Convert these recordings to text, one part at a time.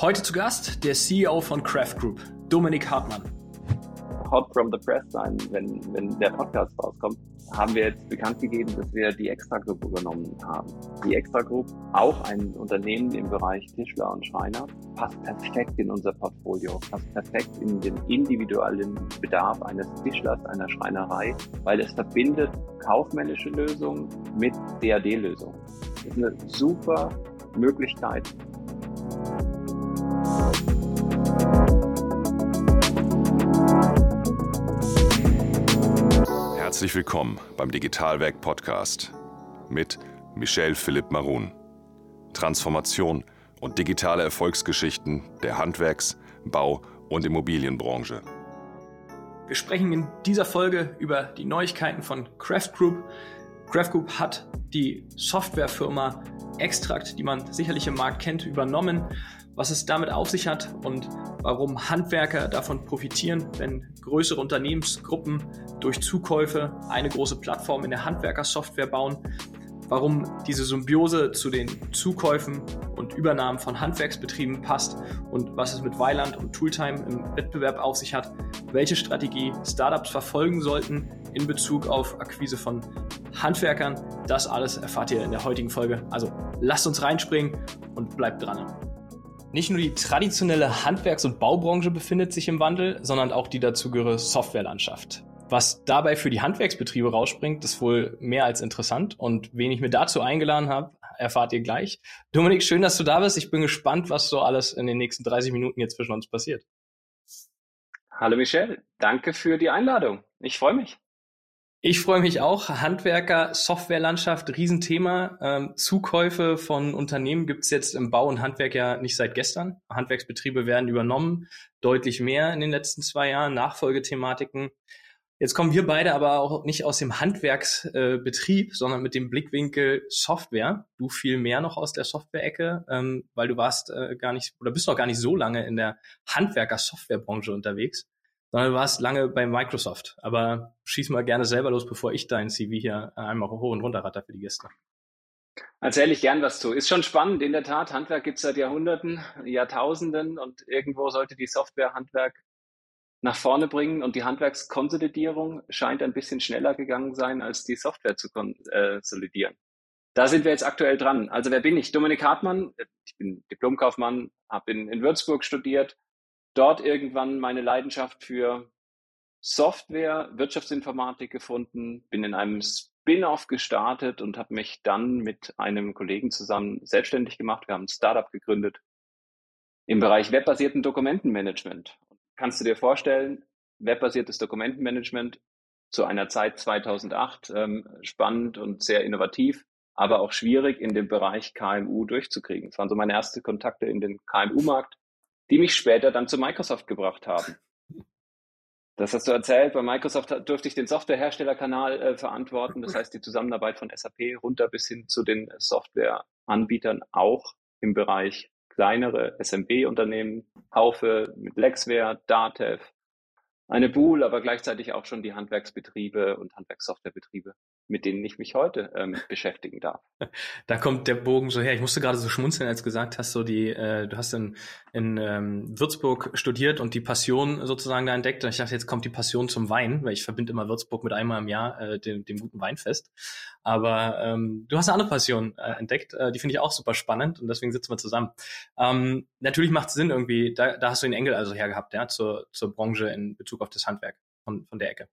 Heute zu Gast der CEO von Craft Group, Dominik Hartmann. Hot from the Press sein, wenn, wenn der Podcast rauskommt, haben wir jetzt bekannt gegeben, dass wir die Extra Group übernommen haben. Die Extra Group, auch ein Unternehmen im Bereich Tischler und Schreiner, passt perfekt in unser Portfolio, passt perfekt in den individuellen Bedarf eines Tischlers, einer Schreinerei, weil es verbindet kaufmännische Lösungen mit DAD-Lösungen. Das ist eine super Möglichkeit, Herzlich willkommen beim Digitalwerk Podcast mit Michel Philipp Marun. Transformation und digitale Erfolgsgeschichten der Handwerks-, Bau- und Immobilienbranche. Wir sprechen in dieser Folge über die Neuigkeiten von Craft Group. Craft Group hat die Softwarefirma Extract, die man sicherlich im Markt kennt, übernommen was es damit auf sich hat und warum Handwerker davon profitieren, wenn größere Unternehmensgruppen durch Zukäufe eine große Plattform in der Handwerkersoftware bauen, warum diese Symbiose zu den Zukäufen und Übernahmen von Handwerksbetrieben passt und was es mit Weiland und Tooltime im Wettbewerb auf sich hat, welche Strategie Startups verfolgen sollten in Bezug auf Akquise von Handwerkern. Das alles erfahrt ihr in der heutigen Folge. Also lasst uns reinspringen und bleibt dran. Nicht nur die traditionelle Handwerks- und Baubranche befindet sich im Wandel, sondern auch die dazugehörige Softwarelandschaft. Was dabei für die Handwerksbetriebe rausspringt, ist wohl mehr als interessant. Und wen ich mir dazu eingeladen habe, erfahrt ihr gleich. Dominik, schön, dass du da bist. Ich bin gespannt, was so alles in den nächsten 30 Minuten jetzt zwischen uns passiert. Hallo Michelle, danke für die Einladung. Ich freue mich. Ich freue mich auch. Handwerker, Softwarelandschaft, Riesenthema. Ähm, Zukäufe von Unternehmen gibt's jetzt im Bau und Handwerk ja nicht seit gestern. Handwerksbetriebe werden übernommen, deutlich mehr in den letzten zwei Jahren, Nachfolgethematiken. Jetzt kommen wir beide aber auch nicht aus dem Handwerksbetrieb, äh, sondern mit dem Blickwinkel Software. Du viel mehr noch aus der Software-Ecke, ähm, weil du warst äh, gar nicht oder bist noch gar nicht so lange in der Handwerker-Softwarebranche unterwegs sondern du warst lange bei Microsoft. Aber schieß mal gerne selber los, bevor ich dein CV hier einmal hoch und runter ratter für die Gäste. Erzähle ich gern was zu. Ist schon spannend, in der Tat. Handwerk gibt es seit Jahrhunderten, Jahrtausenden und irgendwo sollte die Software Handwerk nach vorne bringen und die Handwerkskonsolidierung scheint ein bisschen schneller gegangen sein, als die Software zu konsolidieren. Da sind wir jetzt aktuell dran. Also wer bin ich? Dominik Hartmann. Ich bin Diplomkaufmann, habe in, in Würzburg studiert, dort irgendwann meine Leidenschaft für Software, Wirtschaftsinformatik gefunden, bin in einem Spin-off gestartet und habe mich dann mit einem Kollegen zusammen selbstständig gemacht. Wir haben ein Startup gegründet im Bereich webbasierten Dokumentenmanagement. Kannst du dir vorstellen, webbasiertes Dokumentenmanagement zu einer Zeit 2008 ähm, spannend und sehr innovativ, aber auch schwierig in dem Bereich KMU durchzukriegen. Das waren so meine ersten Kontakte in den KMU-Markt die mich später dann zu Microsoft gebracht haben. Das hast du erzählt. Bei Microsoft durfte ich den Softwareherstellerkanal äh, verantworten. Das heißt, die Zusammenarbeit von SAP runter bis hin zu den Softwareanbietern auch im Bereich kleinere SMB-Unternehmen, Haufe mit Lexware, Datev, eine Bool, aber gleichzeitig auch schon die Handwerksbetriebe und Handwerkssoftwarebetriebe mit denen ich mich heute ähm, beschäftigen darf. Da kommt der Bogen so her. Ich musste gerade so schmunzeln, als du gesagt hast, so die, äh, du hast in, in ähm, Würzburg studiert und die Passion sozusagen da entdeckt. Und ich dachte, jetzt kommt die Passion zum Wein, weil ich verbinde immer Würzburg mit einmal im Jahr äh, dem, dem guten Weinfest. Aber ähm, du hast eine andere Passion äh, entdeckt, äh, die finde ich auch super spannend und deswegen sitzen wir zusammen. Ähm, natürlich macht es Sinn irgendwie, da, da hast du den Engel also hergehabt, ja, zur, zur Branche in Bezug auf das Handwerk von, von der Ecke.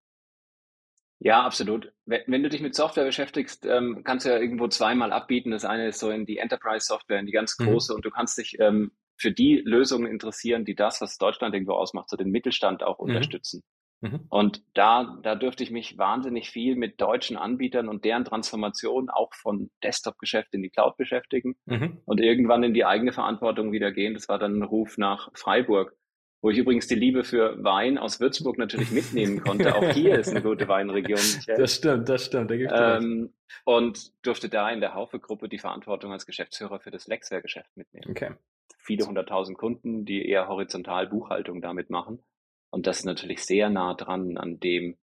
Ja, absolut. Wenn, du dich mit Software beschäftigst, ähm, kannst du ja irgendwo zweimal abbieten. Das eine ist so in die Enterprise-Software, in die ganz mhm. große, mhm. und du kannst dich ähm, für die Lösungen interessieren, die das, was Deutschland irgendwo ausmacht, so den Mittelstand auch mhm. unterstützen. Mhm. Und da, da dürfte ich mich wahnsinnig viel mit deutschen Anbietern und deren Transformation auch von Desktop-Geschäft in die Cloud beschäftigen mhm. und irgendwann in die eigene Verantwortung wieder gehen. Das war dann ein Ruf nach Freiburg wo ich übrigens die Liebe für Wein aus Würzburg natürlich mitnehmen konnte. Auch hier ist eine gute Weinregion. Michael. Das stimmt, das stimmt. Da ähm, und durfte da in der Haufe-Gruppe die Verantwortung als Geschäftsführer für das Lexware-Geschäft mitnehmen. Okay. Viele hunderttausend Kunden, die eher horizontal Buchhaltung damit machen. Und das ist natürlich sehr nah dran an dem,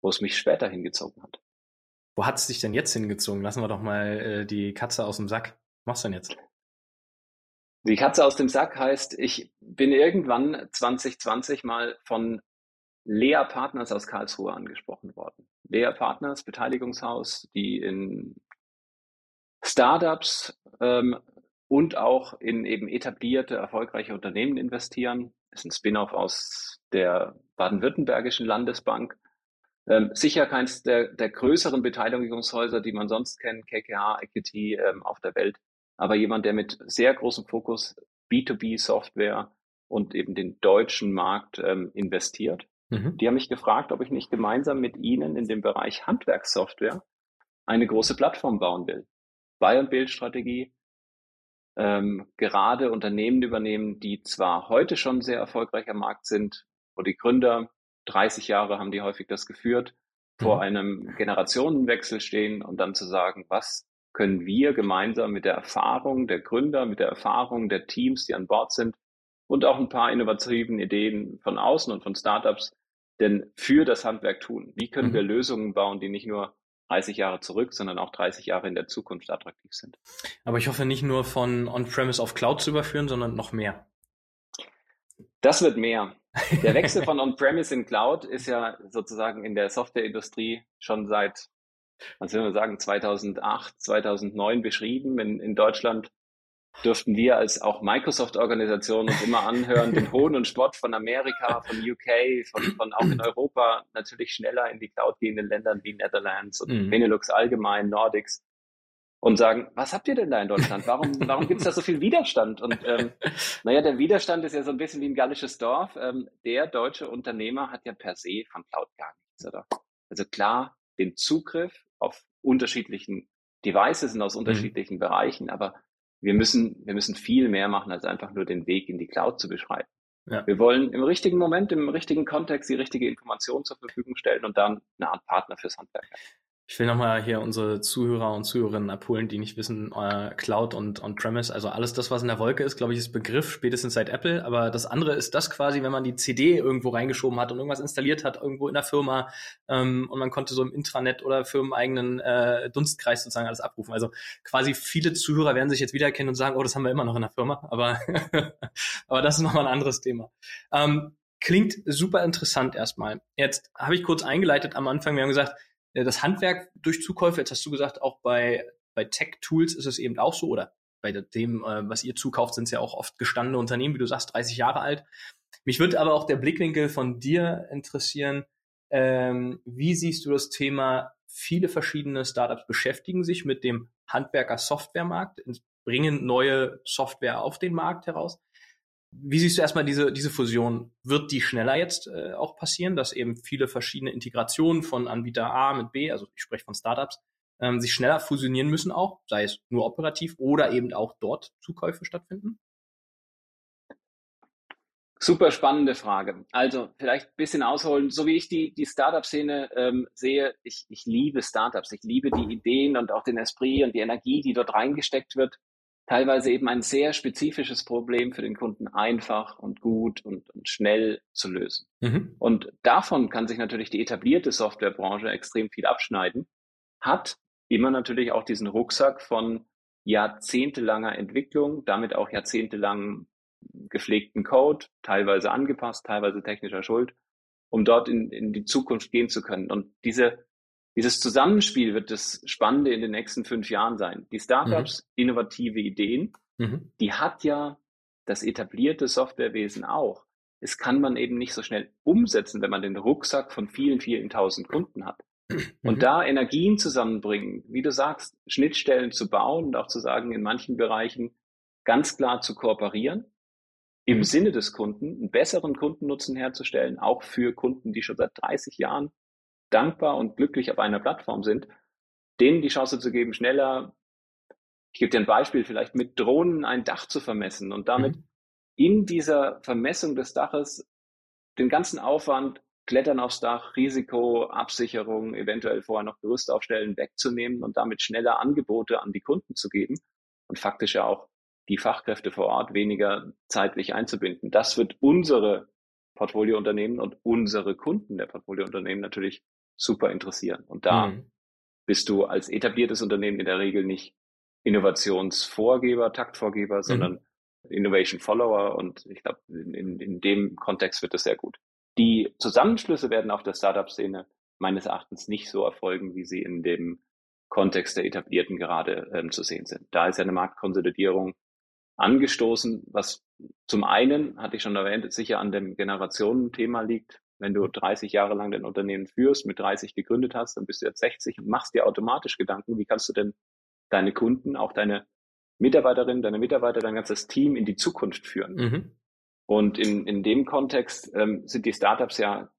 wo es mich später hingezogen hat. Wo hat es dich denn jetzt hingezogen? Lassen wir doch mal äh, die Katze aus dem Sack. Was machst du denn jetzt? Die Katze aus dem Sack heißt, ich bin irgendwann 2020 mal von Lea Partners aus Karlsruhe angesprochen worden. Lea Partners, Beteiligungshaus, die in Startups ähm, und auch in eben etablierte, erfolgreiche Unternehmen investieren. Das ist ein Spin-off aus der baden-württembergischen Landesbank. Ähm, sicher keins der, der größeren Beteiligungshäuser, die man sonst kennt, KKH, Equity ähm, auf der Welt, aber jemand, der mit sehr großem Fokus B2B-Software und eben den deutschen Markt ähm, investiert. Mhm. Die haben mich gefragt, ob ich nicht gemeinsam mit ihnen in dem Bereich Handwerkssoftware eine große Plattform bauen will. Buy- und Bildstrategie, ähm, gerade Unternehmen übernehmen, die zwar heute schon sehr erfolgreich am Markt sind, wo die Gründer 30 Jahre haben die häufig das geführt, vor mhm. einem Generationenwechsel stehen und dann zu sagen, was können wir gemeinsam mit der Erfahrung der Gründer, mit der Erfahrung der Teams, die an Bord sind und auch ein paar innovativen Ideen von außen und von Startups denn für das Handwerk tun? Wie können mhm. wir Lösungen bauen, die nicht nur 30 Jahre zurück, sondern auch 30 Jahre in der Zukunft attraktiv sind? Aber ich hoffe nicht nur von On-Premise auf Cloud zu überführen, sondern noch mehr. Das wird mehr. Der Wechsel von On-Premise in Cloud ist ja sozusagen in der Softwareindustrie schon seit, was will man sagen, 2008, 2009 beschrieben. In, in Deutschland dürften wir als auch Microsoft-Organisation uns immer anhören, den Hohn und Spott von Amerika, von UK, von, von auch in Europa natürlich schneller in die Cloud gehenden Ländern wie Netherlands und mhm. Benelux allgemein, Nordics und sagen, was habt ihr denn da in Deutschland? Warum, warum gibt es da so viel Widerstand? Und ähm, naja, der Widerstand ist ja so ein bisschen wie ein gallisches Dorf. Ähm, der deutsche Unternehmer hat ja per se von Cloud gar nichts, oder? Also klar, den Zugriff auf unterschiedlichen Devices und aus mhm. unterschiedlichen mhm. Bereichen, aber wir müssen, wir müssen viel mehr machen, als einfach nur den Weg in die Cloud zu beschreiten. Ja. Wir wollen im richtigen Moment, im richtigen Kontext die richtige Information zur Verfügung stellen und dann eine Art Partner fürs Handwerk. Ich will nochmal hier unsere Zuhörer und Zuhörerinnen abholen, die nicht wissen, äh, Cloud und On-Premise, also alles das, was in der Wolke ist, glaube ich, ist Begriff spätestens seit Apple. Aber das andere ist das quasi, wenn man die CD irgendwo reingeschoben hat und irgendwas installiert hat, irgendwo in der Firma ähm, und man konnte so im Intranet oder firmeneigenen äh, Dunstkreis sozusagen alles abrufen. Also quasi viele Zuhörer werden sich jetzt wiedererkennen und sagen, oh, das haben wir immer noch in der Firma. Aber, aber das ist nochmal ein anderes Thema. Ähm, klingt super interessant erstmal. Jetzt habe ich kurz eingeleitet am Anfang, wir haben gesagt, das Handwerk durch Zukäufe, jetzt hast du gesagt, auch bei, bei Tech-Tools ist es eben auch so, oder bei dem, äh, was ihr zukauft, sind es ja auch oft gestandene Unternehmen, wie du sagst, 30 Jahre alt. Mich würde aber auch der Blickwinkel von dir interessieren. Ähm, wie siehst du das Thema, viele verschiedene Startups beschäftigen sich mit dem Handwerker-Softwaremarkt, bringen neue Software auf den Markt heraus. Wie siehst du erstmal diese, diese Fusion? Wird die schneller jetzt äh, auch passieren, dass eben viele verschiedene Integrationen von Anbieter A mit B, also ich spreche von Startups, ähm, sich schneller fusionieren müssen auch, sei es nur operativ oder eben auch dort Zukäufe stattfinden? Super spannende Frage. Also vielleicht ein bisschen ausholen. So wie ich die, die Startup-Szene ähm, sehe, ich, ich liebe Startups. Ich liebe die Ideen und auch den Esprit und die Energie, die dort reingesteckt wird teilweise eben ein sehr spezifisches Problem für den Kunden einfach und gut und, und schnell zu lösen. Mhm. Und davon kann sich natürlich die etablierte Softwarebranche extrem viel abschneiden, hat immer natürlich auch diesen Rucksack von jahrzehntelanger Entwicklung, damit auch jahrzehntelang gepflegten Code, teilweise angepasst, teilweise technischer Schuld, um dort in, in die Zukunft gehen zu können. Und diese dieses Zusammenspiel wird das Spannende in den nächsten fünf Jahren sein. Die Startups, mhm. innovative Ideen, mhm. die hat ja das etablierte Softwarewesen auch. Es kann man eben nicht so schnell umsetzen, wenn man den Rucksack von vielen, vielen tausend Kunden hat. Und mhm. da Energien zusammenbringen, wie du sagst, Schnittstellen zu bauen und auch zu sagen, in manchen Bereichen ganz klar zu kooperieren, im mhm. Sinne des Kunden einen besseren Kundennutzen herzustellen, auch für Kunden, die schon seit 30 Jahren dankbar und glücklich auf einer Plattform sind, denen die Chance zu geben, schneller, ich gebe dir ein Beispiel, vielleicht mit Drohnen ein Dach zu vermessen und damit mhm. in dieser Vermessung des Daches den ganzen Aufwand, Klettern aufs Dach, Risiko, Absicherung, eventuell vorher noch Gerüst aufstellen, wegzunehmen und damit schneller Angebote an die Kunden zu geben und faktisch ja auch die Fachkräfte vor Ort weniger zeitlich einzubinden. Das wird unsere Portfoliounternehmen und unsere Kunden der Portfoliounternehmen natürlich super interessieren. Und da mhm. bist du als etabliertes Unternehmen in der Regel nicht Innovationsvorgeber, Taktvorgeber, sondern mhm. Innovation Follower und ich glaube, in, in dem Kontext wird das sehr gut. Die Zusammenschlüsse werden auf der Startup-Szene meines Erachtens nicht so erfolgen, wie sie in dem Kontext der Etablierten gerade ähm, zu sehen sind. Da ist ja eine Marktkonsolidierung angestoßen, was zum einen, hatte ich schon erwähnt, sicher an dem Generationenthema liegt. Wenn du 30 Jahre lang dein Unternehmen führst, mit 30 gegründet hast, dann bist du jetzt 60 und machst dir automatisch Gedanken, wie kannst du denn deine Kunden, auch deine Mitarbeiterinnen, deine Mitarbeiter, dein ganzes Team in die Zukunft führen. Mhm. Und in, in dem Kontext ähm, sind die Startups ja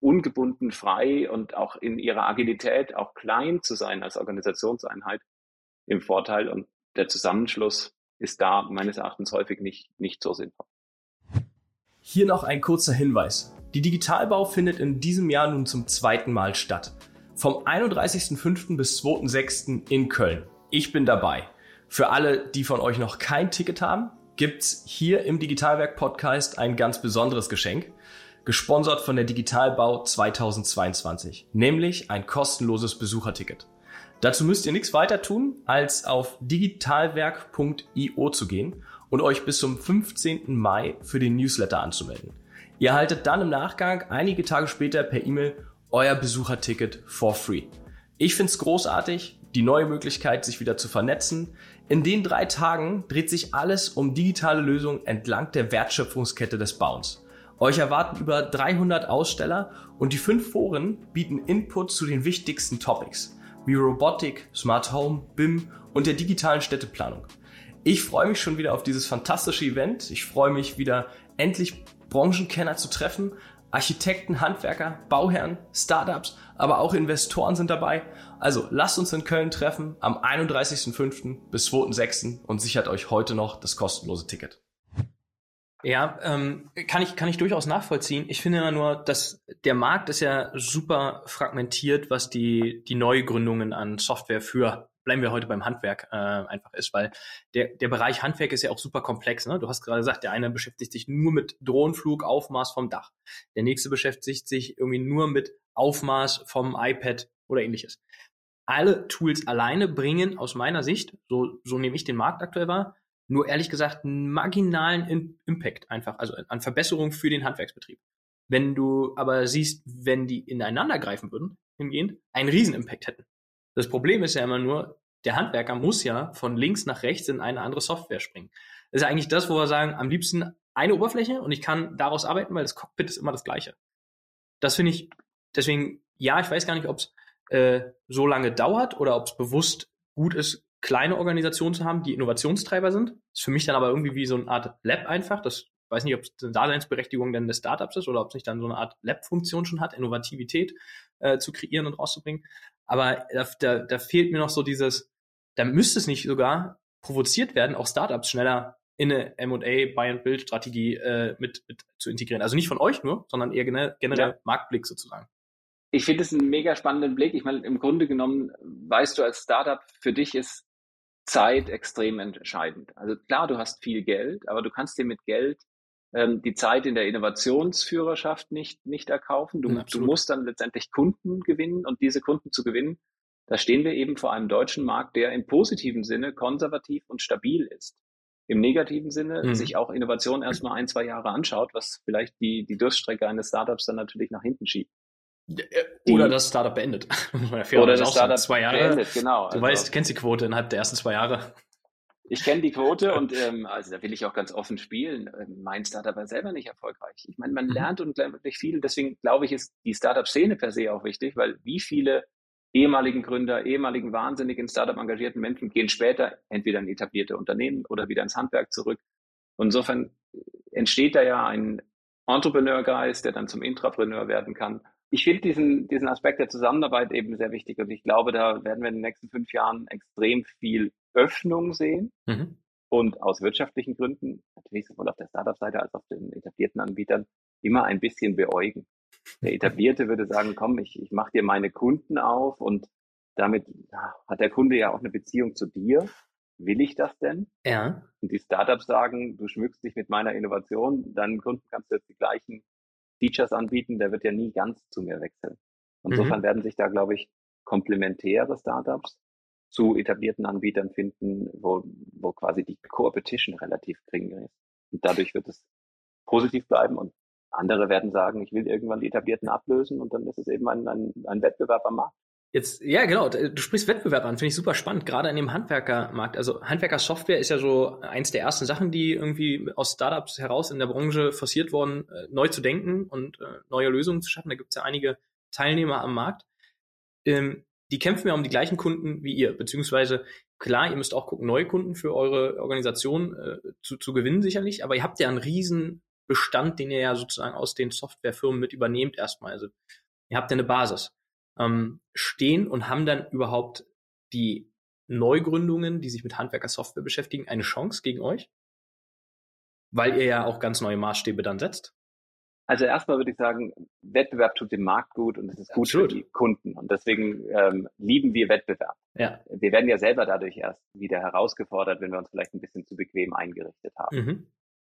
ungebunden, frei und auch in ihrer Agilität auch klein zu sein als Organisationseinheit im Vorteil. Und der Zusammenschluss ist da meines Erachtens häufig nicht, nicht so sinnvoll. Hier noch ein kurzer Hinweis. Die Digitalbau findet in diesem Jahr nun zum zweiten Mal statt. Vom 31.05. bis 2.06. in Köln. Ich bin dabei. Für alle, die von euch noch kein Ticket haben, gibt's hier im Digitalwerk Podcast ein ganz besonderes Geschenk, gesponsert von der Digitalbau 2022, nämlich ein kostenloses Besucherticket. Dazu müsst ihr nichts weiter tun, als auf digitalwerk.io zu gehen und euch bis zum 15. Mai für den Newsletter anzumelden. Ihr erhaltet dann im Nachgang einige Tage später per E-Mail euer Besucherticket for free. Ich find's großartig, die neue Möglichkeit, sich wieder zu vernetzen. In den drei Tagen dreht sich alles um digitale Lösungen entlang der Wertschöpfungskette des Bauens. Euch erwarten über 300 Aussteller und die fünf Foren bieten Input zu den wichtigsten Topics wie Robotik, Smart Home, BIM und der digitalen Städteplanung. Ich freue mich schon wieder auf dieses fantastische Event. Ich freue mich wieder endlich Branchenkenner zu treffen, Architekten, Handwerker, Bauherren, Startups, aber auch Investoren sind dabei. Also lasst uns in Köln treffen am 31.05. bis 2.06. und sichert euch heute noch das kostenlose Ticket. Ja, ähm, kann ich kann ich durchaus nachvollziehen. Ich finde ja nur, dass der Markt ist ja super fragmentiert, was die die Neugründungen an Software für bleiben wir heute beim Handwerk äh, einfach ist, weil der, der Bereich Handwerk ist ja auch super komplex. Ne? Du hast gerade gesagt, der eine beschäftigt sich nur mit Drohnenflug, Aufmaß vom Dach. Der nächste beschäftigt sich irgendwie nur mit Aufmaß vom iPad oder ähnliches. Alle Tools alleine bringen aus meiner Sicht, so, so nehme ich den Markt aktuell wahr, nur ehrlich gesagt einen marginalen In Impact einfach, also an Verbesserung für den Handwerksbetrieb. Wenn du aber siehst, wenn die ineinander greifen würden, hingehend, einen Riesen-Impact hätten. Das Problem ist ja immer nur, der Handwerker muss ja von links nach rechts in eine andere Software springen. Das ist ja eigentlich das, wo wir sagen, am liebsten eine Oberfläche und ich kann daraus arbeiten, weil das Cockpit ist immer das gleiche. Das finde ich, deswegen, ja, ich weiß gar nicht, ob es äh, so lange dauert oder ob es bewusst gut ist, kleine Organisationen zu haben, die Innovationstreiber sind. Ist für mich dann aber irgendwie wie so eine Art Lab einfach. Das weiß nicht, ob es eine Daseinsberechtigung denn des Startups ist oder ob es nicht dann so eine Art Lab-Funktion schon hat, Innovativität äh, zu kreieren und rauszubringen. Aber da, da, da fehlt mir noch so dieses, da müsste es nicht sogar provoziert werden, auch Startups schneller in eine M&A Buy-and-Build-Strategie äh, mit, mit zu integrieren. Also nicht von euch nur, sondern eher generell, ja. Marktblick sozusagen. Ich finde es einen mega spannenden Blick. Ich meine, im Grunde genommen weißt du als Startup, für dich ist Zeit extrem entscheidend. Also klar, du hast viel Geld, aber du kannst dir mit Geld ähm, die Zeit in der Innovationsführerschaft nicht, nicht erkaufen. Du, du musst dann letztendlich Kunden gewinnen und diese Kunden zu gewinnen, da stehen wir eben vor einem deutschen Markt, der im positiven Sinne konservativ und stabil ist. Im negativen Sinne mhm. sich auch Innovation erstmal ein, zwei Jahre anschaut, was vielleicht die, die Durststrecke eines Startups dann natürlich nach hinten schiebt. Äh, oder das Startup beendet. oder das Startup zwei Jahre. beendet, genau. Du also, weißt, du kennst die Quote innerhalb der ersten zwei Jahre. Ich kenne die Quote und ähm, also da will ich auch ganz offen spielen. Ähm, mein Startup war selber nicht erfolgreich. Ich meine, man mhm. lernt unglaublich viel. Deswegen glaube ich, ist die Startup-Szene per se auch wichtig, weil wie viele ehemaligen Gründer, ehemaligen wahnsinnig in Startup engagierten Menschen gehen später entweder in etablierte Unternehmen oder wieder ins Handwerk zurück. Und insofern entsteht da ja ein Entrepreneurgeist, der dann zum Intrapreneur werden kann. Ich finde diesen, diesen Aspekt der Zusammenarbeit eben sehr wichtig und ich glaube, da werden wir in den nächsten fünf Jahren extrem viel Öffnung sehen mhm. und aus wirtschaftlichen Gründen, natürlich sowohl auf der Startup-Seite als auch auf den etablierten Anbietern, immer ein bisschen beäugen. Der Etablierte würde sagen, komm, ich, ich mache dir meine Kunden auf und damit hat der Kunde ja auch eine Beziehung zu dir. Will ich das denn? Ja. Und die Startups sagen, du schmückst dich mit meiner Innovation, deinem Kunden kannst du jetzt die gleichen Features anbieten, der wird ja nie ganz zu mir wechseln. Insofern mhm. werden sich da, glaube ich, komplementäre Startups zu etablierten Anbietern finden, wo, wo quasi die Competition relativ gering ist. Und dadurch wird es positiv bleiben und andere werden sagen, ich will irgendwann die etablierten ablösen und dann ist es eben ein, ein, ein Wettbewerb am Markt. Jetzt, ja, genau. Du sprichst Wettbewerb an, finde ich super spannend, gerade in dem Handwerkermarkt. Also Handwerkersoftware ist ja so eins der ersten Sachen, die irgendwie aus Startups heraus in der Branche forciert wurden, äh, neu zu denken und äh, neue Lösungen zu schaffen. Da gibt es ja einige Teilnehmer am Markt. Ähm, die kämpfen ja um die gleichen Kunden wie ihr, beziehungsweise klar, ihr müsst auch gucken, neue Kunden für eure Organisation äh, zu, zu gewinnen sicherlich, aber ihr habt ja einen riesen Bestand, den ihr ja sozusagen aus den Softwarefirmen mit übernehmt erstmal. Also ihr habt ja eine Basis. Ähm, stehen und haben dann überhaupt die Neugründungen, die sich mit Handwerker-Software beschäftigen, eine Chance gegen euch? Weil ihr ja auch ganz neue Maßstäbe dann setzt. Also erstmal würde ich sagen, Wettbewerb tut dem Markt gut und es ist gut Absolut. für die Kunden. Und deswegen ähm, lieben wir Wettbewerb. Ja. Wir werden ja selber dadurch erst wieder herausgefordert, wenn wir uns vielleicht ein bisschen zu bequem eingerichtet haben. Mhm.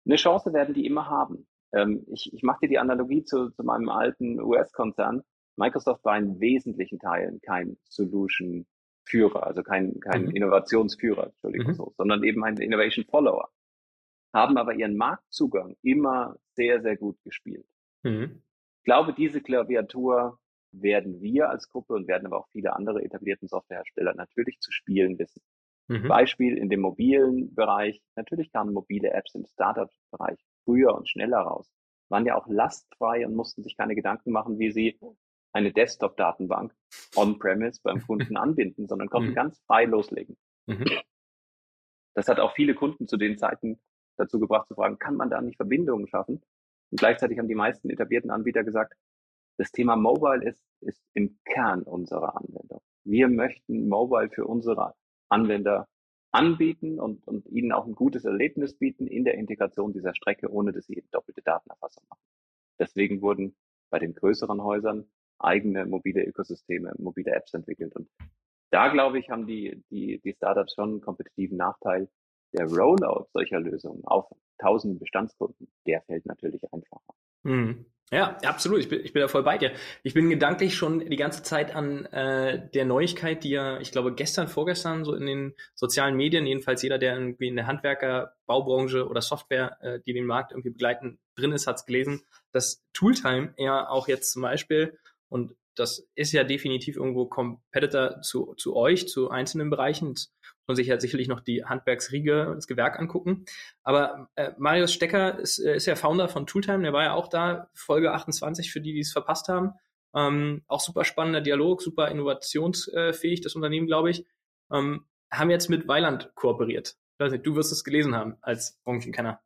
Eine Chance werden die immer haben. Ähm, ich ich mache dir die Analogie zu, zu meinem alten US-Konzern. Microsoft war in wesentlichen Teilen kein Solution-Führer, also kein, kein mhm. Innovationsführer, Entschuldigung, mhm. so, sondern eben ein Innovation-Follower. Haben aber ihren Marktzugang immer sehr, sehr gut gespielt. Mhm. Ich glaube, diese Klaviatur werden wir als Gruppe und werden aber auch viele andere etablierten Softwarehersteller natürlich zu spielen wissen. Mhm. Beispiel in dem mobilen Bereich. Natürlich kamen mobile Apps im Startup-Bereich früher und schneller raus. Waren ja auch lastfrei und mussten sich keine Gedanken machen, wie sie eine Desktop-Datenbank on-premise beim Kunden anbinden, sondern konnten mhm. ganz frei loslegen. Mhm. Das hat auch viele Kunden zu den Zeiten dazu gebracht zu fragen, kann man da nicht Verbindungen schaffen? Und gleichzeitig haben die meisten etablierten Anbieter gesagt, das Thema Mobile ist, ist im Kern unserer Anwendung. Wir möchten Mobile für unsere Anwender anbieten und, und ihnen auch ein gutes Erlebnis bieten in der Integration dieser Strecke, ohne dass sie eben doppelte Datenerfassung machen. Deswegen wurden bei den größeren Häusern eigene mobile Ökosysteme, mobile Apps entwickelt. Und da, glaube ich, haben die, die, die Startups schon einen kompetitiven Nachteil. Der Rollout solcher Lösungen auf tausend Bestandskunden, der fällt natürlich einfacher. Mhm. Ja, absolut. Ich bin, ich bin da voll bei dir. Ich bin gedanklich schon die ganze Zeit an äh, der Neuigkeit, die ja, ich glaube, gestern, vorgestern so in den sozialen Medien, jedenfalls jeder, der irgendwie in der Handwerker, Baubranche oder Software, äh, die den Markt irgendwie begleiten, drin ist, hat es gelesen, dass Tooltime ja auch jetzt zum Beispiel, und das ist ja definitiv irgendwo Competitor zu, zu euch, zu einzelnen Bereichen, und sich ja sicherlich noch die Handwerksriege, das Gewerk angucken. Aber äh, Marius Stecker ist, äh, ist ja Founder von Tooltime, der war ja auch da, Folge 28 für die, die es verpasst haben. Ähm, auch super spannender Dialog, super innovationsfähig, das Unternehmen, glaube ich. Ähm, haben jetzt mit Weiland kooperiert. Ich weiß nicht, du wirst es gelesen haben als Branchenkenner.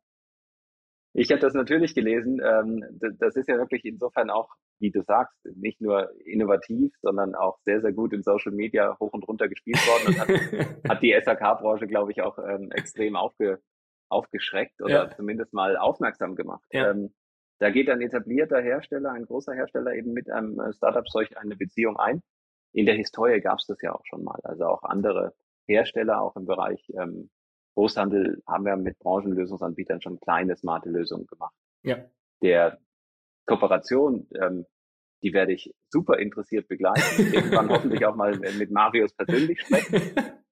Ich habe das natürlich gelesen. Ähm, das ist ja wirklich insofern auch, wie du sagst, nicht nur innovativ, sondern auch sehr, sehr gut in Social Media hoch und runter gespielt worden und hat, hat die SAK-Branche, glaube ich, auch ähm, extrem aufge, aufgeschreckt oder ja. zumindest mal aufmerksam gemacht. Ja. Ähm, da geht ein etablierter Hersteller, ein großer Hersteller eben mit einem äh, Startup solch eine Beziehung ein. In der Historie gab es das ja auch schon mal. Also auch andere Hersteller, auch im Bereich ähm, Großhandel haben wir mit Branchenlösungsanbietern schon kleine, smarte Lösungen gemacht. Ja. Der Kooperation, ähm, die werde ich super interessiert begleiten. Irgendwann hoffentlich auch mal mit Marius persönlich sprechen.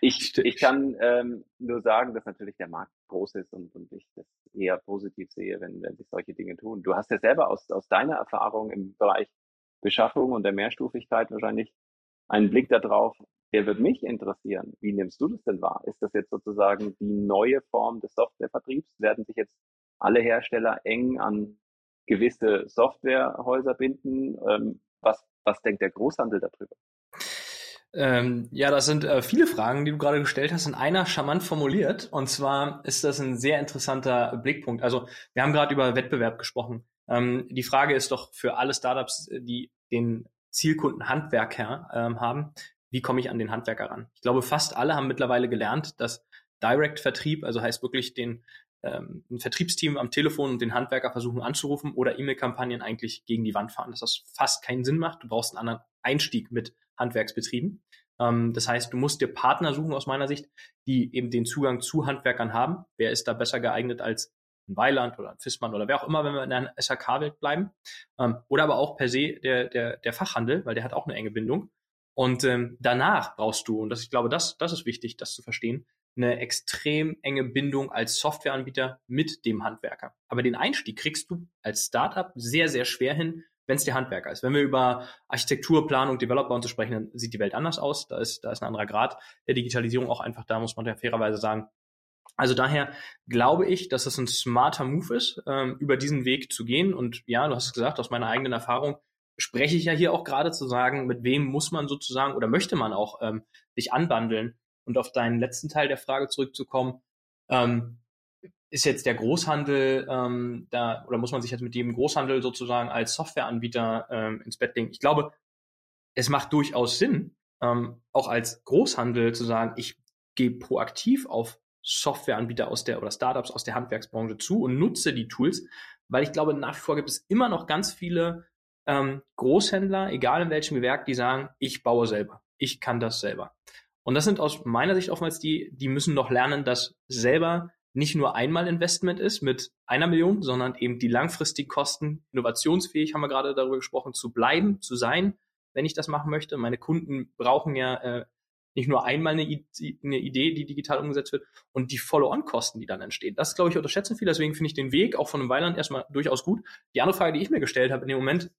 Ich, ich kann ähm, nur sagen, dass natürlich der Markt groß ist und, und ich das eher positiv sehe, wenn, wenn sich solche Dinge tun. Du hast ja selber aus, aus deiner Erfahrung im Bereich Beschaffung und der Mehrstufigkeit wahrscheinlich einen Blick darauf, der wird mich interessieren. Wie nimmst du das denn wahr? Ist das jetzt sozusagen die neue Form des Softwarevertriebs? Werden sich jetzt alle Hersteller eng an gewisse Softwarehäuser binden? Ähm, was, was denkt der Großhandel darüber? Ähm, ja, das sind äh, viele Fragen, die du gerade gestellt hast, in einer charmant formuliert. Und zwar ist das ein sehr interessanter Blickpunkt. Also wir haben gerade über Wettbewerb gesprochen. Ähm, die Frage ist doch für alle Startups, die den Zielkunden Handwerker ähm, haben, wie komme ich an den Handwerker ran? Ich glaube, fast alle haben mittlerweile gelernt, dass Direct-Vertrieb, also heißt wirklich den ähm, ein Vertriebsteam am Telefon und den Handwerker versuchen anzurufen oder E-Mail-Kampagnen eigentlich gegen die Wand fahren, dass das fast keinen Sinn macht. Du brauchst einen anderen Einstieg mit Handwerksbetrieben. Ähm, das heißt, du musst dir Partner suchen aus meiner Sicht, die eben den Zugang zu Handwerkern haben. Wer ist da besser geeignet als ein Weiland oder ein Fissmann oder wer auch immer, wenn wir in der SHK-Welt bleiben. Ähm, oder aber auch per se der, der, der Fachhandel, weil der hat auch eine enge Bindung. Und ähm, danach brauchst du, und das, ich glaube, das, das ist wichtig, das zu verstehen, eine extrem enge Bindung als Softwareanbieter mit dem Handwerker. Aber den Einstieg kriegst du als Startup sehr, sehr schwer hin, wenn es der Handwerker ist. Wenn wir über Architektur, Planung, Developer und so sprechen, dann sieht die Welt anders aus. Da ist, da ist ein anderer Grad der Digitalisierung auch einfach da, muss man ja fairerweise sagen. Also daher glaube ich, dass es ein smarter Move ist, ähm, über diesen Weg zu gehen. Und ja, du hast es gesagt, aus meiner eigenen Erfahrung spreche ich ja hier auch gerade zu sagen, mit wem muss man sozusagen oder möchte man auch ähm, sich anbandeln. Und auf deinen letzten Teil der Frage zurückzukommen, ähm, ist jetzt der Großhandel ähm, da oder muss man sich jetzt mit dem Großhandel sozusagen als Softwareanbieter ähm, ins Bett legen? Ich glaube, es macht durchaus Sinn, ähm, auch als Großhandel zu sagen, ich gehe proaktiv auf Softwareanbieter aus der oder Startups aus der Handwerksbranche zu und nutze die Tools, weil ich glaube, nach wie vor gibt es immer noch ganz viele ähm, Großhändler, egal in welchem Gewerk, die sagen, ich baue selber, ich kann das selber. Und das sind aus meiner Sicht oftmals die, die müssen noch lernen, das selber nicht nur einmal Investment ist mit einer Million, sondern eben die langfristigen Kosten, innovationsfähig, haben wir gerade darüber gesprochen, zu bleiben, zu sein, wenn ich das machen möchte. Meine Kunden brauchen ja äh, nicht nur einmal eine, eine, Idee, die digital umgesetzt wird und die Follow-on-Kosten, die dann entstehen. Das, glaube ich, unterschätzen viele. Deswegen finde ich den Weg auch von einem Weiland erstmal durchaus gut. Die andere Frage, die ich mir gestellt habe in dem Moment,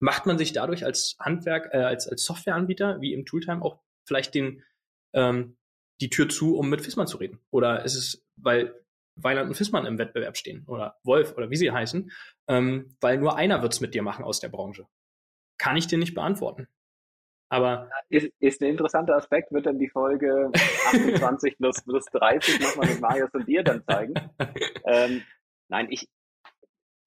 macht man sich dadurch als Handwerk, äh, als, als Softwareanbieter, wie im Tooltime, auch vielleicht den, ähm, die Tür zu, um mit Fissmann zu reden? Oder ist es, weil Weiland und Fissmann im Wettbewerb stehen oder Wolf oder wie sie heißen, ähm, weil nur einer wird's mit dir machen aus der Branche? Kann ich dir nicht beantworten. Aber ist, ist ein interessanter Aspekt, wird dann die Folge 28 plus, plus 30 nochmal mit Marius und dir dann zeigen. ähm, nein, ich,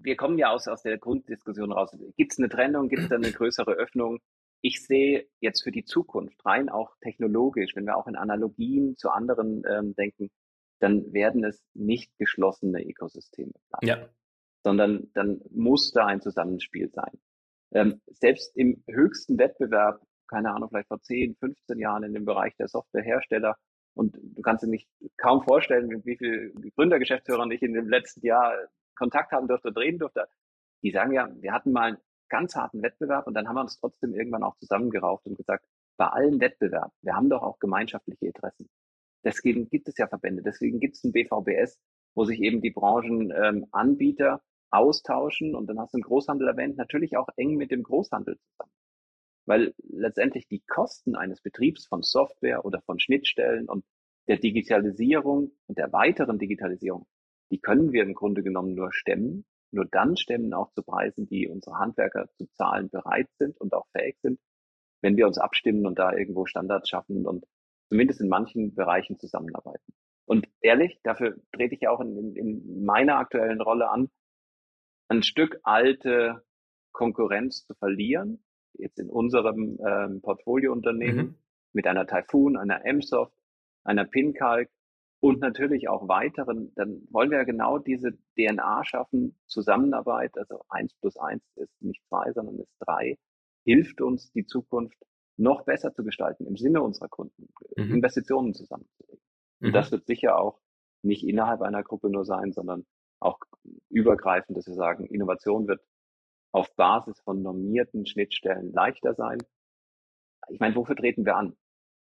wir kommen ja aus, aus der Grunddiskussion raus. Gibt es eine Trennung, gibt es da eine größere Öffnung? ich sehe jetzt für die Zukunft rein auch technologisch, wenn wir auch in Analogien zu anderen ähm, denken, dann werden es nicht geschlossene Ökosysteme sein, ja. sondern dann muss da ein Zusammenspiel sein. Ähm, selbst im höchsten Wettbewerb, keine Ahnung, vielleicht vor 10, 15 Jahren in dem Bereich der Softwarehersteller, und du kannst dir nicht kaum vorstellen, mit wie viel Gründergeschäftsführern ich in dem letzten Jahr Kontakt haben durfte und reden durfte. Die sagen ja, wir hatten mal ganz harten Wettbewerb und dann haben wir uns trotzdem irgendwann auch zusammengerauft und gesagt, bei allen Wettbewerb, wir haben doch auch gemeinschaftliche Interessen. Deswegen gibt es ja Verbände, deswegen gibt es ein BVBS, wo sich eben die Branchenanbieter ähm, austauschen und dann hast du einen Großhandel erwähnt, natürlich auch eng mit dem Großhandel zusammen. Weil letztendlich die Kosten eines Betriebs von Software oder von Schnittstellen und der Digitalisierung und der weiteren Digitalisierung, die können wir im Grunde genommen nur stemmen, nur dann stemmen auch zu Preisen, die unsere Handwerker zu zahlen bereit sind und auch fähig sind, wenn wir uns abstimmen und da irgendwo Standards schaffen und zumindest in manchen Bereichen zusammenarbeiten. Und ehrlich, dafür trete ich ja auch in, in meiner aktuellen Rolle an, ein Stück alte Konkurrenz zu verlieren, jetzt in unserem ähm, Portfoliounternehmen mhm. mit einer Typhoon, einer MSoft, einer Pincalc, und natürlich auch weiteren, dann wollen wir ja genau diese DNA schaffen, Zusammenarbeit, also eins plus eins ist nicht zwei, sondern ist drei, hilft uns, die Zukunft noch besser zu gestalten im Sinne unserer Kunden, mhm. Investitionen zusammenzulegen. Mhm. Und das wird sicher auch nicht innerhalb einer Gruppe nur sein, sondern auch übergreifend, dass wir sagen, Innovation wird auf Basis von normierten Schnittstellen leichter sein. Ich meine, wofür treten wir an?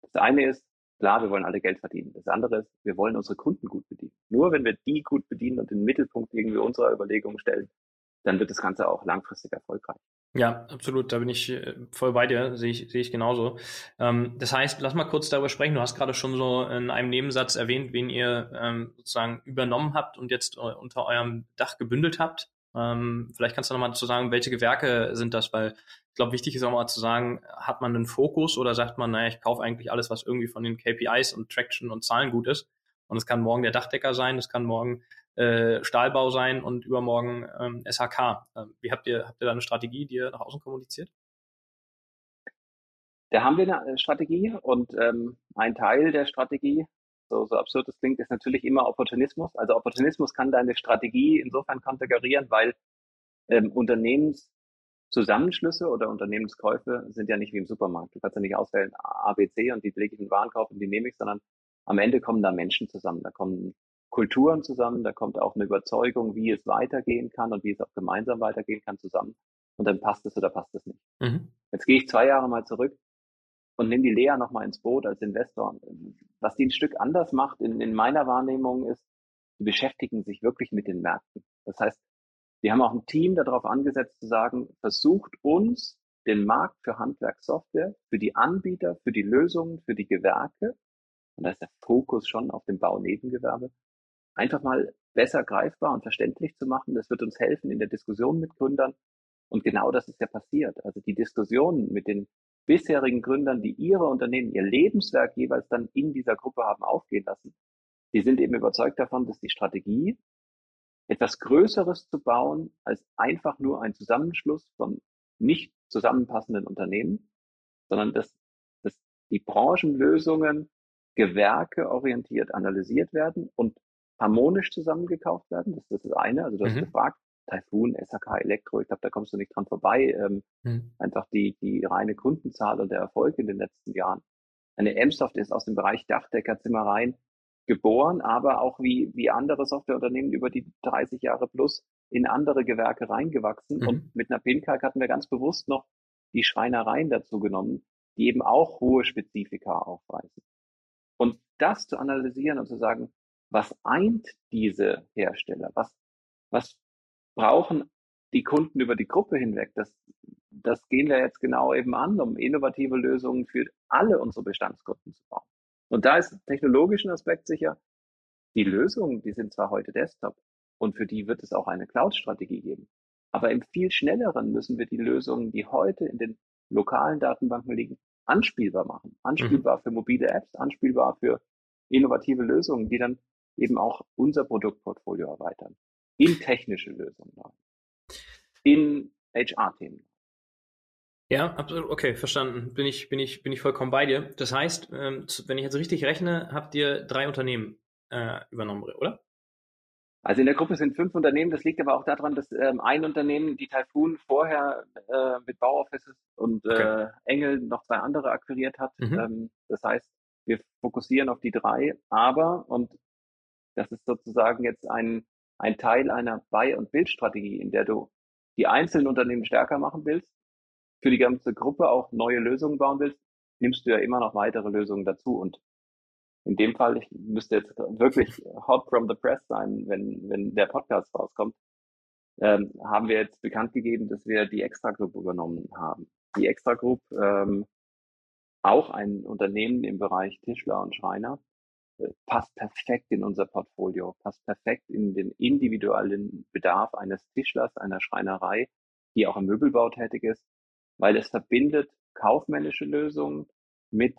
Das eine ist, Klar, wir wollen alle Geld verdienen. Das andere ist, wir wollen unsere Kunden gut bedienen. Nur wenn wir die gut bedienen und den Mittelpunkt irgendwie unserer Überlegungen stellen, dann wird das Ganze auch langfristig erfolgreich. Ja, absolut. Da bin ich äh, voll bei dir. Sehe ich, sehe ich genauso. Ähm, das heißt, lass mal kurz darüber sprechen. Du hast gerade schon so in einem Nebensatz erwähnt, wen ihr ähm, sozusagen übernommen habt und jetzt äh, unter eurem Dach gebündelt habt. Ähm, vielleicht kannst du nochmal zu sagen, welche Gewerke sind das, weil ich glaube, wichtig ist auch mal zu sagen, hat man einen Fokus oder sagt man, naja, ich kaufe eigentlich alles, was irgendwie von den KPIs und Traction und Zahlen gut ist. Und es kann morgen der Dachdecker sein, es kann morgen äh, Stahlbau sein und übermorgen ähm, SHK. Ähm, wie habt ihr, habt ihr da eine Strategie, die ihr nach außen kommuniziert? Da haben wir eine Strategie und ähm, ein Teil der Strategie so, so absurd es klingt, ist natürlich immer Opportunismus. Also Opportunismus kann deine Strategie insofern konfigurieren, weil ähm, Unternehmenszusammenschlüsse oder Unternehmenskäufe sind ja nicht wie im Supermarkt. Du kannst ja nicht auswählen A, B, C und die lege ich in Warenkauf und die nehme ich, sondern am Ende kommen da Menschen zusammen. Da kommen Kulturen zusammen, da kommt auch eine Überzeugung, wie es weitergehen kann und wie es auch gemeinsam weitergehen kann zusammen. Und dann passt es oder passt es nicht. Mhm. Jetzt gehe ich zwei Jahre mal zurück. und nimm die Lea nochmal ins Boot als Investor. Was die ein Stück anders macht in, in meiner Wahrnehmung ist, die beschäftigen sich wirklich mit den Märkten. Das heißt, wir haben auch ein Team darauf angesetzt zu sagen, versucht uns den Markt für Handwerkssoftware, für die Anbieter, für die Lösungen, für die Gewerke, und da ist der Fokus schon auf dem Baunebengewerbe, einfach mal besser greifbar und verständlich zu machen. Das wird uns helfen in der Diskussion mit Gründern. Und genau das ist ja passiert. Also die Diskussionen mit den bisherigen Gründern, die ihre Unternehmen, ihr Lebenswerk jeweils dann in dieser Gruppe haben aufgehen lassen, die sind eben überzeugt davon, dass die Strategie, etwas Größeres zu bauen, als einfach nur ein Zusammenschluss von nicht zusammenpassenden Unternehmen, sondern dass, dass die Branchenlösungen gewerkeorientiert analysiert werden und harmonisch zusammengekauft werden. Das, das ist das eine. Also du hast mhm. gefragt, Typhoon, SAK Elektro, ich glaube, da kommst du nicht dran vorbei. Ähm, mhm. Einfach die, die reine Kundenzahl und der Erfolg in den letzten Jahren. Eine M-Soft ist aus dem Bereich Dachdecker, Zimmereien geboren, aber auch wie, wie andere Softwareunternehmen über die 30 Jahre plus in andere Gewerke reingewachsen. Mhm. Und mit einer Pinkalk hatten wir ganz bewusst noch die Schreinereien dazu genommen, die eben auch hohe Spezifika aufweisen. Und das zu analysieren und zu sagen, was eint diese Hersteller? Was, was brauchen die Kunden über die Gruppe hinweg? Das, das gehen wir jetzt genau eben an, um innovative Lösungen für alle unsere Bestandskunden zu bauen. Und da ist technologischen Aspekt sicher, die Lösungen, die sind zwar heute Desktop und für die wird es auch eine Cloud-Strategie geben. Aber im viel schnelleren müssen wir die Lösungen, die heute in den lokalen Datenbanken liegen, anspielbar machen. Anspielbar mhm. für mobile Apps, anspielbar für innovative Lösungen, die dann eben auch unser Produktportfolio erweitern. In technische Lösungen, in HR-Themen. Ja, absolut. Okay, verstanden. Bin ich, bin ich, bin ich vollkommen bei dir. Das heißt, ähm, wenn ich jetzt richtig rechne, habt ihr drei Unternehmen äh, übernommen, oder? Also in der Gruppe sind fünf Unternehmen. Das liegt aber auch daran, dass ähm, ein Unternehmen, die Typhoon, vorher äh, mit Bauoffices und okay. äh, Engel noch zwei andere akquiriert hat. Mhm. Ähm, das heißt, wir fokussieren auf die drei. Aber, und das ist sozusagen jetzt ein, ein Teil einer Buy- und Bildstrategie, in der du die einzelnen Unternehmen stärker machen willst, für die ganze Gruppe auch neue Lösungen bauen willst, nimmst du ja immer noch weitere Lösungen dazu. Und in dem Fall, ich müsste jetzt wirklich hot from the press sein, wenn, wenn der Podcast rauskommt, ähm, haben wir jetzt bekannt gegeben, dass wir die Extra Group übernommen haben. Die Extra Group, ähm, auch ein Unternehmen im Bereich Tischler und Schreiner, äh, passt perfekt in unser Portfolio, passt perfekt in den individuellen Bedarf eines Tischlers, einer Schreinerei, die auch im Möbelbau tätig ist, weil es verbindet kaufmännische Lösungen mit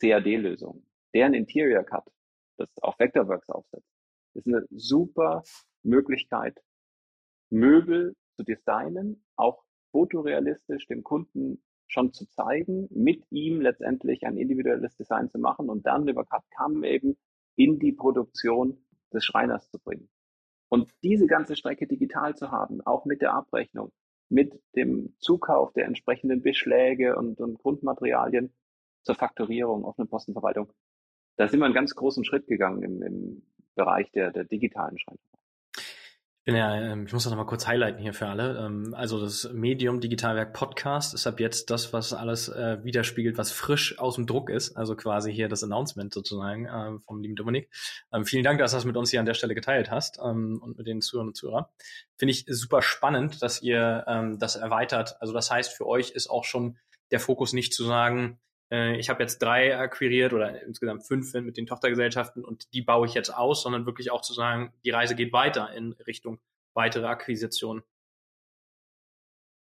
CAD-Lösungen. Deren Interior Cut, das auf Vectorworks aufsetzt, ist eine super Möglichkeit, Möbel zu designen, auch fotorealistisch dem Kunden schon zu zeigen, mit ihm letztendlich ein individuelles Design zu machen und dann über CAD-CAM eben in die Produktion des Schreiners zu bringen. Und diese ganze Strecke digital zu haben, auch mit der Abrechnung, mit dem Zukauf der entsprechenden Beschläge und, und Grundmaterialien zur Faktorierung, offenen Postenverwaltung, da sind wir einen ganz großen Schritt gegangen im, im Bereich der, der digitalen Schreinerei bin ja, ähm, ich muss das nochmal kurz highlighten hier für alle. Ähm, also das Medium Digitalwerk Podcast ist ab jetzt das, was alles äh, widerspiegelt, was frisch aus dem Druck ist. Also quasi hier das Announcement sozusagen äh, vom lieben Dominik. Ähm, vielen Dank, dass du das mit uns hier an der Stelle geteilt hast und mit den Zuhörern und Zuhörern. Finde ich super spannend, dass ihr das erweitert. Also das heißt, für euch ist auch schon der Fokus nicht zu sagen, ich habe jetzt drei akquiriert oder insgesamt fünf mit den Tochtergesellschaften und die baue ich jetzt aus, sondern wirklich auch zu sagen, die Reise geht weiter in Richtung weitere Akquisitionen.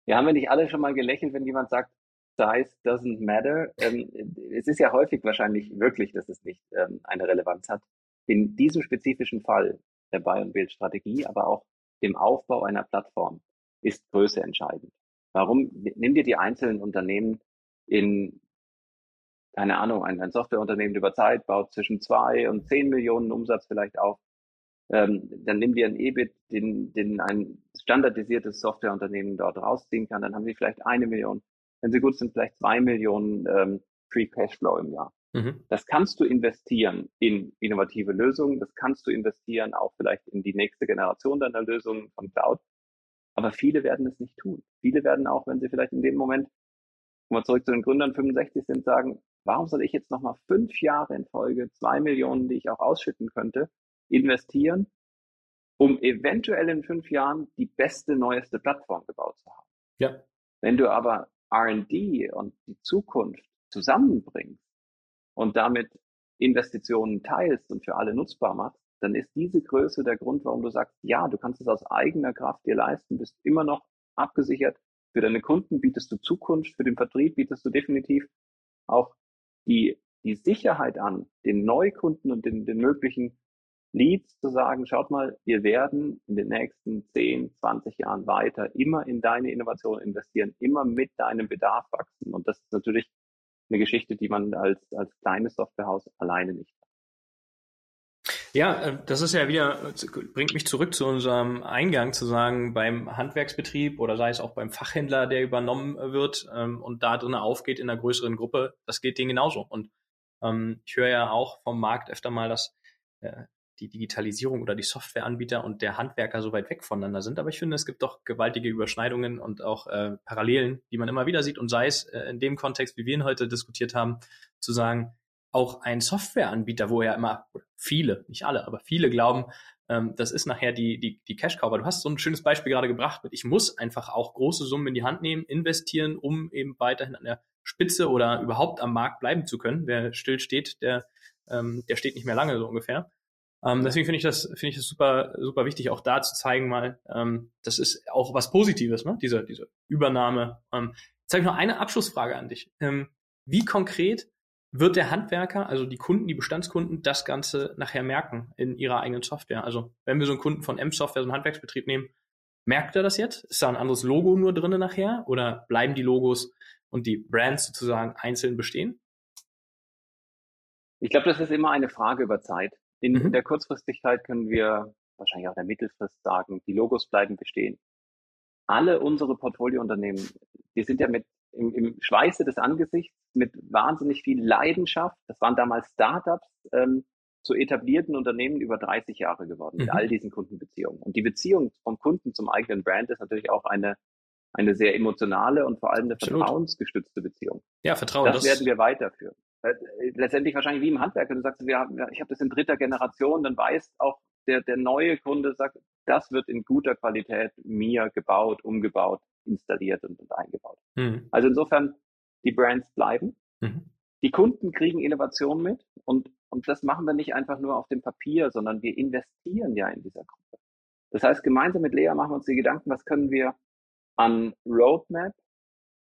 Ja, haben wir nicht alle schon mal gelächelt, wenn jemand sagt, Size doesn't matter? Ähm, es ist ja häufig wahrscheinlich wirklich, dass es nicht ähm, eine Relevanz hat. In diesem spezifischen Fall der Buy- und Build-Strategie, aber auch dem Aufbau einer Plattform ist Größe entscheidend. Warum? Nimm dir die einzelnen Unternehmen in keine Ahnung, ein, ein Softwareunternehmen über Zeit baut zwischen zwei und zehn Millionen Umsatz vielleicht auf, ähm, dann nimm dir ein EBIT, den, den ein standardisiertes Softwareunternehmen dort rausziehen kann, dann haben sie vielleicht eine Million. Wenn sie gut sind, vielleicht zwei Millionen ähm, Free Cashflow im Jahr. Mhm. Das kannst du investieren in innovative Lösungen, das kannst du investieren auch vielleicht in die nächste Generation deiner Lösungen von Cloud. Aber viele werden es nicht tun. Viele werden auch, wenn sie vielleicht in dem Moment mal zurück zu den Gründern 65 sind, sagen, warum soll ich jetzt nochmal fünf Jahre in Folge, zwei Millionen, die ich auch ausschütten könnte, investieren, um eventuell in fünf Jahren die beste, neueste Plattform gebaut zu haben. Ja. Wenn du aber R&D und die Zukunft zusammenbringst und damit Investitionen teilst und für alle nutzbar machst, dann ist diese Größe der Grund, warum du sagst, ja, du kannst es aus eigener Kraft dir leisten, bist immer noch abgesichert. Für deine Kunden bietest du Zukunft, für den Vertrieb bietest du definitiv auch die, die Sicherheit an, den Neukunden und den, den möglichen Leads zu sagen, schaut mal, wir werden in den nächsten 10, 20 Jahren weiter immer in deine Innovation investieren, immer mit deinem Bedarf wachsen. Und das ist natürlich eine Geschichte, die man als, als kleines Softwarehaus alleine nicht. Ja, äh, das ist ja wieder, bringt mich zurück zu unserem Eingang zu sagen, beim Handwerksbetrieb oder sei es auch beim Fachhändler, der übernommen wird ähm, und da drin aufgeht in einer größeren Gruppe, das geht denen genauso. Und ähm, ich höre ja auch vom Markt öfter mal, dass äh, die Digitalisierung oder die Softwareanbieter und der Handwerker so weit weg voneinander sind. Aber ich finde, es gibt doch gewaltige Überschneidungen und auch äh, Parallelen, die man immer wieder sieht. Und sei es äh, in dem Kontext, wie wir ihn heute diskutiert haben, zu sagen, auch ein Softwareanbieter, wo ja immer viele, nicht alle, aber viele glauben, ähm, das ist nachher die, die, die Cash-Cow. Aber du hast so ein schönes Beispiel gerade gebracht mit, ich muss einfach auch große Summen in die Hand nehmen, investieren, um eben weiterhin an der Spitze oder überhaupt am Markt bleiben zu können. Wer still steht, der, ähm, der steht nicht mehr lange so ungefähr. Ähm, deswegen finde ich das, finde ich das super, super wichtig, auch da zu zeigen mal, ähm, das ist auch was Positives, ne? Diese, diese Übernahme. Ähm, jetzt habe ich noch eine Abschlussfrage an dich. Ähm, wie konkret wird der Handwerker, also die Kunden, die Bestandskunden, das Ganze nachher merken in ihrer eigenen Software? Also wenn wir so einen Kunden von M-Software, so einen Handwerksbetrieb nehmen, merkt er das jetzt? Ist da ein anderes Logo nur drinnen nachher? Oder bleiben die Logos und die Brands sozusagen einzeln bestehen? Ich glaube, das ist immer eine Frage über Zeit. In, mhm. in der Kurzfristigkeit können wir wahrscheinlich auch in der Mittelfrist sagen, die Logos bleiben bestehen. Alle unsere Portfoliounternehmen, die sind ja mit im, im Schweiße des Angesichts mit wahnsinnig viel Leidenschaft, das waren damals Startups, ähm, zu etablierten Unternehmen über 30 Jahre geworden mhm. mit all diesen Kundenbeziehungen. Und die Beziehung vom Kunden zum eigenen Brand ist natürlich auch eine, eine sehr emotionale und vor allem eine Absolut. vertrauensgestützte Beziehung. Ja, Vertrauen. Das, das werden wir weiterführen. Äh, letztendlich wahrscheinlich wie im Handwerk, wenn du sagst, wir haben, ich habe das in dritter Generation, dann weiß auch der, der neue Kunde, sagt, das wird in guter Qualität mir gebaut, umgebaut, installiert und, und eingebaut. Mhm. Also insofern, die Brands bleiben. Mhm. Die Kunden kriegen Innovation mit und, und das machen wir nicht einfach nur auf dem Papier, sondern wir investieren ja in dieser Gruppe. Das heißt, gemeinsam mit Lea machen wir uns die Gedanken, was können wir an Roadmap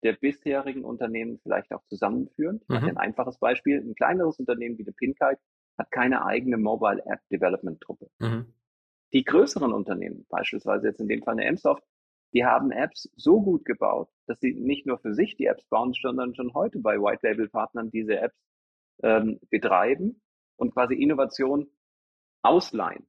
der bisherigen Unternehmen vielleicht auch zusammenführen. Mhm. Ein einfaches Beispiel, ein kleineres Unternehmen wie die Pinkite hat keine eigene Mobile App Development Truppe. Mhm. Die größeren Unternehmen, beispielsweise jetzt in dem Fall eine Msoft, die haben Apps so gut gebaut, dass sie nicht nur für sich die Apps bauen, sondern schon heute bei White Label Partnern diese Apps ähm, betreiben und quasi Innovation ausleihen.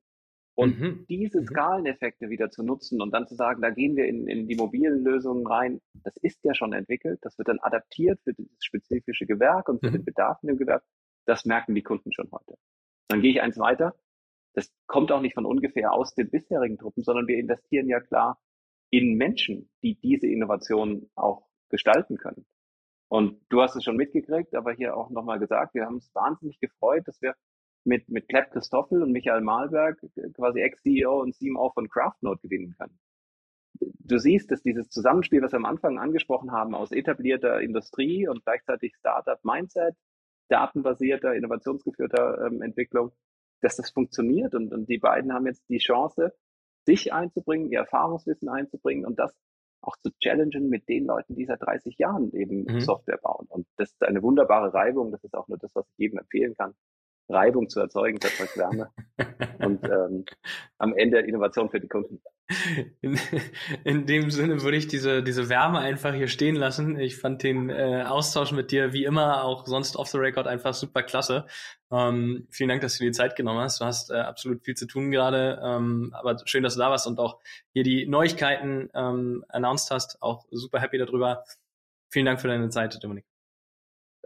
Und mhm. diese mhm. Skaleneffekte wieder zu nutzen und dann zu sagen, da gehen wir in, in die mobilen Lösungen rein, das ist ja schon entwickelt, das wird dann adaptiert für dieses spezifische Gewerk und für mhm. den Bedarf in dem Gewerk. Das merken die Kunden schon heute. Dann gehe ich eins weiter. Das kommt auch nicht von ungefähr aus den bisherigen Truppen, sondern wir investieren ja klar in Menschen, die diese Innovation auch gestalten können. Und du hast es schon mitgekriegt, aber hier auch nochmal gesagt, wir haben uns wahnsinnig gefreut, dass wir mit, mit Klepp Christoffel und Michael Malberg, quasi Ex-CEO und CMO von Craftnote gewinnen können. Du siehst, dass dieses Zusammenspiel, was wir am Anfang angesprochen haben, aus etablierter Industrie und gleichzeitig Startup-Mindset, datenbasierter, innovationsgeführter ähm, Entwicklung, dass das funktioniert. Und, und die beiden haben jetzt die Chance, sich einzubringen, ihr Erfahrungswissen einzubringen und das auch zu challengen mit den Leuten, die seit 30 Jahren eben mhm. Software bauen. Und das ist eine wunderbare Reibung. Das ist auch nur das, was ich jedem empfehlen kann. Reibung zu erzeugen, das erzeugt Wärme. und ähm, am Ende Innovation für die Kunden. In, in dem Sinne würde ich diese, diese Wärme einfach hier stehen lassen. Ich fand den äh, Austausch mit dir wie immer auch sonst off the record einfach super klasse. Ähm, vielen Dank, dass du dir die Zeit genommen hast. Du hast äh, absolut viel zu tun gerade, ähm, aber schön, dass du da warst und auch hier die Neuigkeiten ähm, announced hast. Auch super happy darüber. Vielen Dank für deine Zeit, Dominik.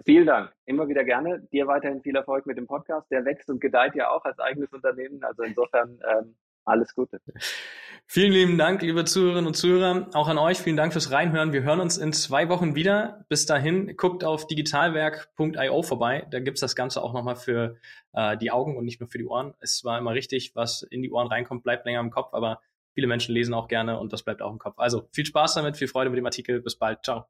Vielen Dank. Immer wieder gerne. Dir weiterhin viel Erfolg mit dem Podcast. Der wächst und gedeiht ja auch als eigenes Unternehmen. Also insofern ähm, alles Gute. Vielen lieben Dank, liebe Zuhörerinnen und Zuhörer. Auch an euch vielen Dank fürs Reinhören. Wir hören uns in zwei Wochen wieder. Bis dahin, guckt auf digitalwerk.io vorbei. Da gibt's das Ganze auch nochmal für äh, die Augen und nicht nur für die Ohren. Es war immer richtig, was in die Ohren reinkommt, bleibt länger im Kopf, aber viele Menschen lesen auch gerne und das bleibt auch im Kopf. Also viel Spaß damit, viel Freude mit dem Artikel. Bis bald. Ciao.